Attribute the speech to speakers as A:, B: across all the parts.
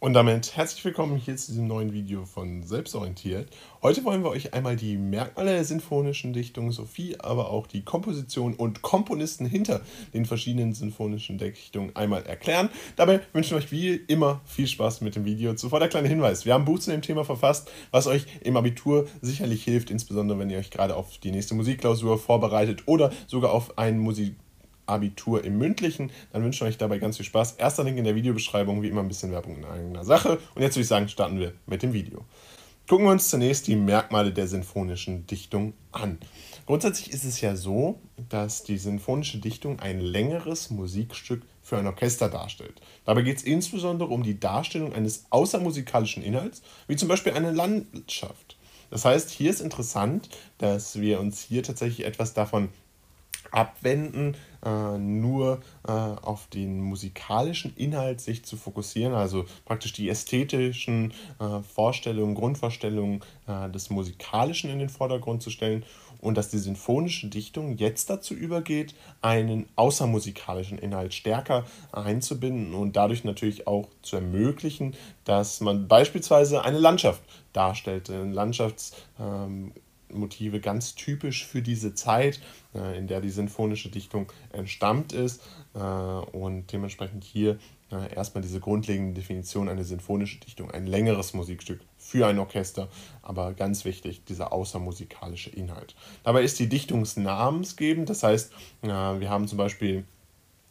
A: Und damit herzlich willkommen hier zu diesem neuen Video von Selbstorientiert. Heute wollen wir euch einmal die Merkmale der sinfonischen Dichtung sowie aber auch die Komposition und Komponisten hinter den verschiedenen sinfonischen Dichtungen einmal erklären. Dabei wünschen wir euch wie immer viel Spaß mit dem Video. Zuvor der kleine Hinweis, wir haben ein Buch zu dem Thema verfasst, was euch im Abitur sicherlich hilft, insbesondere wenn ihr euch gerade auf die nächste Musikklausur vorbereitet oder sogar auf einen Musik Abitur im Mündlichen. Dann wünsche ich euch dabei ganz viel Spaß. Erster Link in der Videobeschreibung, wie immer ein bisschen Werbung in eigener Sache. Und jetzt würde ich sagen, starten wir mit dem Video. Gucken wir uns zunächst die Merkmale der sinfonischen Dichtung an. Grundsätzlich ist es ja so, dass die sinfonische Dichtung ein längeres Musikstück für ein Orchester darstellt. Dabei geht es insbesondere um die Darstellung eines außermusikalischen Inhalts, wie zum Beispiel eine Landschaft. Das heißt, hier ist interessant, dass wir uns hier tatsächlich etwas davon abwenden, äh, nur äh, auf den musikalischen Inhalt sich zu fokussieren, also praktisch die ästhetischen äh, Vorstellungen, Grundvorstellungen äh, des Musikalischen in den Vordergrund zu stellen und dass die sinfonische Dichtung jetzt dazu übergeht, einen außermusikalischen Inhalt stärker einzubinden und dadurch natürlich auch zu ermöglichen, dass man beispielsweise eine Landschaft darstellt, eine Landschafts- ähm, Motive ganz typisch für diese Zeit, äh, in der die sinfonische Dichtung entstammt ist äh, und dementsprechend hier äh, erstmal diese grundlegende Definition eine sinfonische Dichtung, ein längeres Musikstück für ein Orchester, aber ganz wichtig, dieser außermusikalische Inhalt. Dabei ist die Dichtung namensgebend, das heißt, wir haben zum Beispiel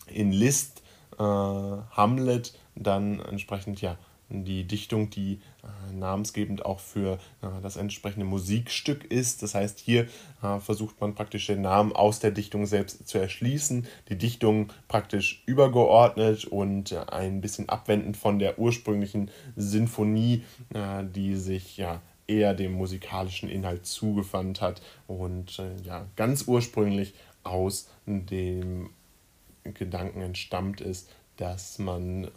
A: in Liszt Hamlet dann entsprechend ja die Dichtung, die äh, namensgebend auch für äh, das entsprechende Musikstück ist. Das heißt, hier äh, versucht man praktisch den Namen aus der Dichtung selbst zu erschließen, die Dichtung praktisch übergeordnet und äh, ein bisschen abwendend von der ursprünglichen Sinfonie, äh, die sich ja eher dem musikalischen Inhalt zugewandt hat und äh, ja ganz ursprünglich aus dem Gedanken entstammt ist, dass man äh,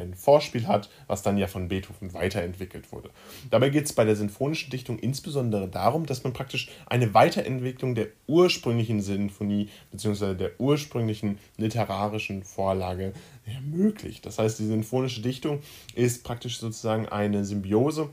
A: ein Vorspiel hat, was dann ja von Beethoven weiterentwickelt wurde. Dabei geht es bei der sinfonischen Dichtung insbesondere darum, dass man praktisch eine Weiterentwicklung der ursprünglichen Sinfonie bzw. der ursprünglichen literarischen Vorlage ermöglicht. Das heißt, die sinfonische Dichtung ist praktisch sozusagen eine Symbiose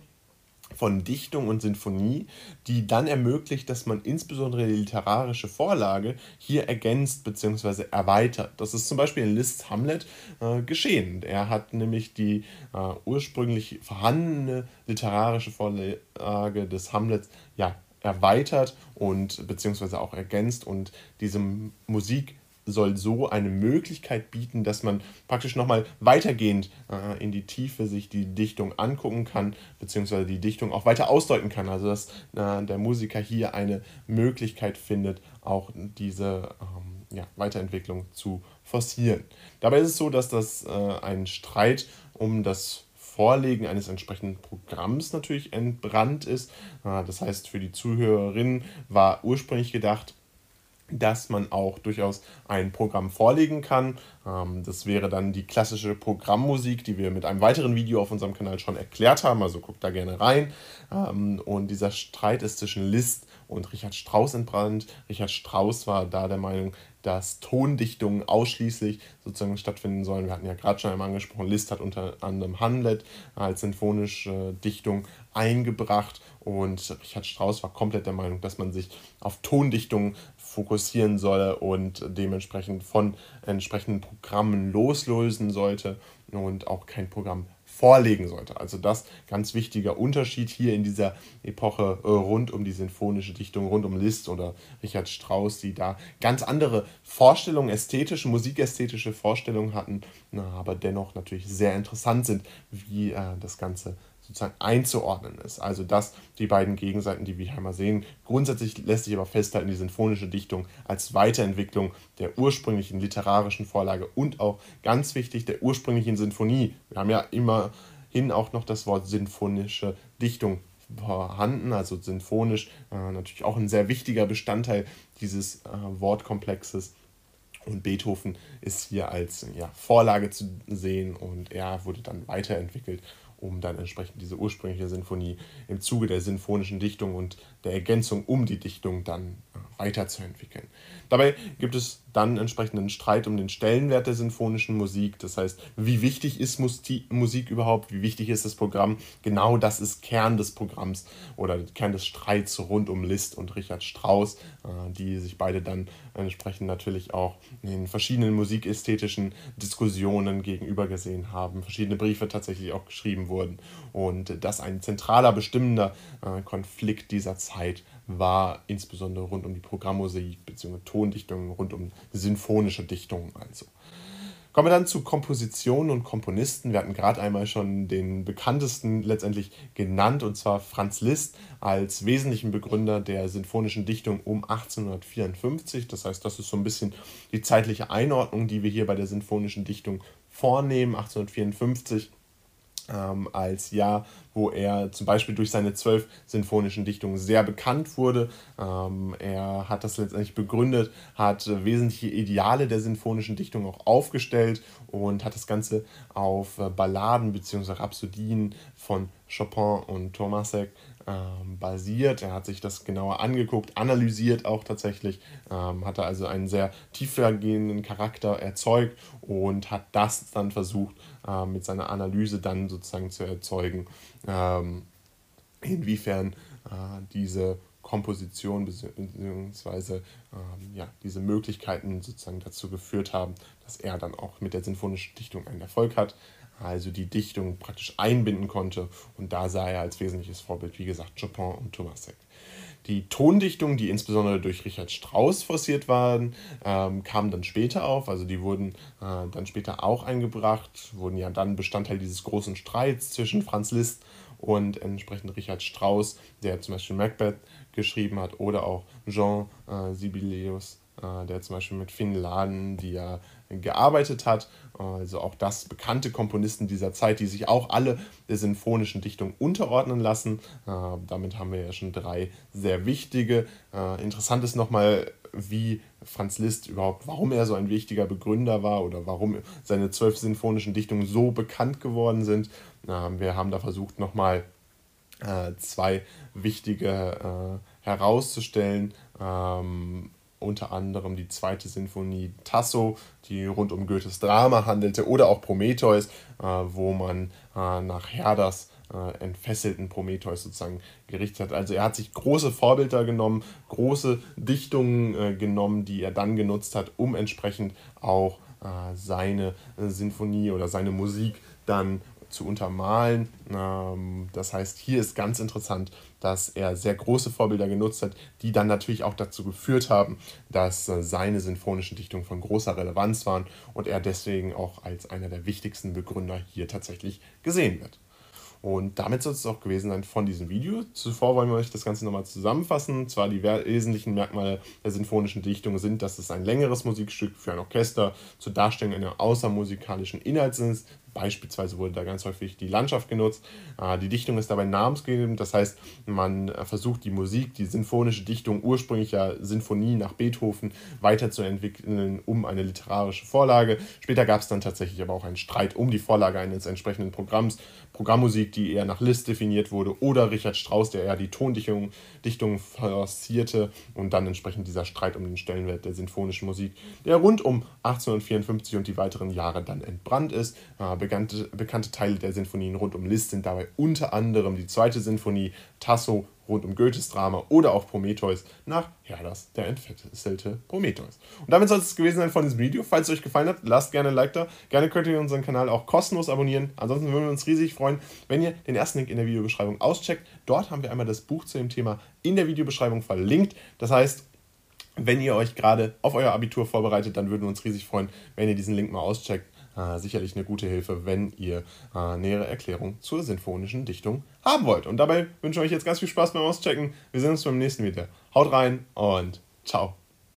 A: von Dichtung und Sinfonie, die dann ermöglicht, dass man insbesondere die literarische Vorlage hier ergänzt bzw. erweitert. Das ist zum Beispiel in Liszt's Hamlet äh, geschehen. Er hat nämlich die äh, ursprünglich vorhandene literarische Vorlage des Hamlets ja, erweitert und beziehungsweise auch ergänzt und diese Musik soll so eine Möglichkeit bieten, dass man praktisch nochmal weitergehend äh, in die Tiefe sich die Dichtung angucken kann, beziehungsweise die Dichtung auch weiter ausdeuten kann. Also dass äh, der Musiker hier eine Möglichkeit findet, auch diese ähm, ja, Weiterentwicklung zu forcieren. Dabei ist es so, dass das äh, ein Streit um das Vorlegen eines entsprechenden Programms natürlich entbrannt ist. Äh, das heißt, für die Zuhörerinnen war ursprünglich gedacht, dass man auch durchaus ein Programm vorlegen kann. Ähm, das wäre dann die klassische Programmmusik, die wir mit einem weiteren Video auf unserem Kanal schon erklärt haben. Also guckt da gerne rein. Ähm, und dieser Streit ist zwischen Liszt und Richard Strauss entbrannt. Richard Strauss war da der Meinung, dass Tondichtungen ausschließlich sozusagen stattfinden sollen. Wir hatten ja gerade schon einmal angesprochen, Liszt hat unter anderem Hamlet als sinfonische Dichtung eingebracht und Richard Strauss war komplett der Meinung, dass man sich auf Tondichtungen fokussieren solle und dementsprechend von entsprechenden Programmen loslösen sollte und auch kein Programm vorlegen sollte. Also das ganz wichtiger Unterschied hier in dieser Epoche äh, rund um die sinfonische Dichtung, rund um Liszt oder Richard Strauss, die da ganz andere Vorstellungen, ästhetische, musikästhetische Vorstellungen hatten, aber dennoch natürlich sehr interessant sind, wie äh, das Ganze sozusagen einzuordnen ist. Also das, die beiden Gegenseiten, die wir hier mal sehen. Grundsätzlich lässt sich aber festhalten, die sinfonische Dichtung als Weiterentwicklung der ursprünglichen literarischen Vorlage und auch ganz wichtig der ursprünglichen Sinfonie. Wir haben ja immerhin auch noch das Wort sinfonische Dichtung vorhanden, also sinfonisch äh, natürlich auch ein sehr wichtiger Bestandteil dieses äh, Wortkomplexes. Und Beethoven ist hier als ja, Vorlage zu sehen und er wurde dann weiterentwickelt um dann entsprechend diese ursprüngliche Sinfonie im Zuge der sinfonischen Dichtung und der Ergänzung um die Dichtung dann äh, weiterzuentwickeln. Dabei gibt es dann entsprechend einen Streit um den Stellenwert der sinfonischen Musik. Das heißt, wie wichtig ist Musik überhaupt? Wie wichtig ist das Programm? Genau das ist Kern des Programms oder Kern des Streits rund um Liszt und Richard Strauss, äh, die sich beide dann entsprechend natürlich auch in verschiedenen musikästhetischen Diskussionen gegenüber gesehen haben. Verschiedene Briefe tatsächlich auch geschrieben wurden und das ein zentraler, bestimmender äh, Konflikt dieser Zeit war insbesondere rund um die Programmmusik bzw. Tondichtungen, rund um sinfonische Dichtungen also. Kommen wir dann zu Kompositionen und Komponisten. Wir hatten gerade einmal schon den bekanntesten letztendlich genannt, und zwar Franz Liszt als wesentlichen Begründer der sinfonischen Dichtung um 1854. Das heißt, das ist so ein bisschen die zeitliche Einordnung, die wir hier bei der sinfonischen Dichtung vornehmen. 1854 ähm, als Jahr, wo er zum Beispiel durch seine zwölf sinfonischen Dichtungen sehr bekannt wurde. Ähm, er hat das letztendlich begründet, hat wesentliche Ideale der sinfonischen Dichtung auch aufgestellt und hat das Ganze auf äh, Balladen bzw. Rhapsodien von Chopin und Tomasek ähm, basiert. Er hat sich das genauer angeguckt, analysiert auch tatsächlich, ähm, hatte also einen sehr tiefergehenden Charakter erzeugt und hat das dann versucht, äh, mit seiner Analyse dann sozusagen zu erzeugen, ähm, inwiefern äh, diese Komposition bzw. Ähm, ja, diese Möglichkeiten sozusagen dazu geführt haben, dass er dann auch mit der sinfonischen Dichtung einen Erfolg hat also die Dichtung praktisch einbinden konnte. Und da sah er als wesentliches Vorbild, wie gesagt, Chopin und Tomasek. Die Tondichtungen, die insbesondere durch Richard Strauss forciert waren, ähm, kamen dann später auf. Also die wurden äh, dann später auch eingebracht, wurden ja dann Bestandteil dieses großen Streits zwischen Franz Liszt und entsprechend Richard Strauss, der zum Beispiel Macbeth geschrieben hat, oder auch Jean äh, Sibelius, äh, der zum Beispiel mit Finn Laden, die ja gearbeitet hat. Also auch das bekannte Komponisten dieser Zeit, die sich auch alle der sinfonischen Dichtung unterordnen lassen. Äh, damit haben wir ja schon drei sehr wichtige. Äh, interessant ist nochmal, wie Franz Liszt überhaupt, warum er so ein wichtiger Begründer war oder warum seine zwölf sinfonischen Dichtungen so bekannt geworden sind. Äh, wir haben da versucht nochmal zwei wichtige herauszustellen. Ähm, unter anderem die zweite Sinfonie Tasso, die rund um Goethes Drama handelte, oder auch Prometheus, äh, wo man äh, nach Herders äh, entfesselten Prometheus sozusagen gerichtet hat. Also er hat sich große Vorbilder genommen, große Dichtungen genommen, die er dann genutzt hat, um entsprechend auch seine Sinfonie oder seine Musik dann zu untermalen. Ähm, das heißt, hier ist ganz interessant, dass er sehr große Vorbilder genutzt hat, die dann natürlich auch dazu geführt haben, dass äh, seine sinfonischen Dichtungen von großer Relevanz waren und er deswegen auch als einer der wichtigsten Begründer hier tatsächlich gesehen wird. Und damit soll es auch gewesen sein von diesem Video. Zuvor wollen wir euch das Ganze nochmal zusammenfassen. Zwar die wesentlichen Merkmale der sinfonischen Dichtung sind, dass es ein längeres Musikstück für ein Orchester zur Darstellung einer außermusikalischen Inhalts ist, Beispielsweise wurde da ganz häufig die Landschaft genutzt. Ah, die Dichtung ist dabei namensgebend, das heißt, man versucht die Musik, die sinfonische Dichtung ursprünglicher Sinfonie nach Beethoven weiterzuentwickeln, um eine literarische Vorlage. Später gab es dann tatsächlich aber auch einen Streit um die Vorlage eines entsprechenden Programms. Programmmusik, die eher nach Liszt definiert wurde, oder Richard Strauss, der eher die Tondichtung Dichtung forcierte und dann entsprechend dieser Streit um den Stellenwert der sinfonischen Musik, der rund um 1854 und die weiteren Jahre dann entbrannt ist. Ah, bekannte, bekannte Teile der Sinfonien rund um Liszt sind dabei unter anderem die zweite Sinfonie, Tasso rund um Goethes Drama oder auch Prometheus nach Herders, der entfesselte Prometheus. Und damit soll es gewesen sein von diesem Video. Falls es euch gefallen hat, lasst gerne ein Like da. Gerne könnt ihr unseren Kanal auch kostenlos abonnieren. Ansonsten würden wir uns riesig freuen, wenn ihr den ersten Link in der Videobeschreibung auscheckt. Dort haben wir einmal das Buch zu dem Thema in der Videobeschreibung verlinkt. Das heißt, wenn ihr euch gerade auf euer Abitur vorbereitet, dann würden wir uns riesig freuen, wenn ihr diesen Link mal auscheckt äh, sicherlich eine gute Hilfe, wenn ihr äh, nähere Erklärungen zur sinfonischen Dichtung haben wollt. Und dabei wünsche ich euch jetzt ganz viel Spaß beim Auschecken. Wir sehen uns beim nächsten Video. Haut rein und ciao.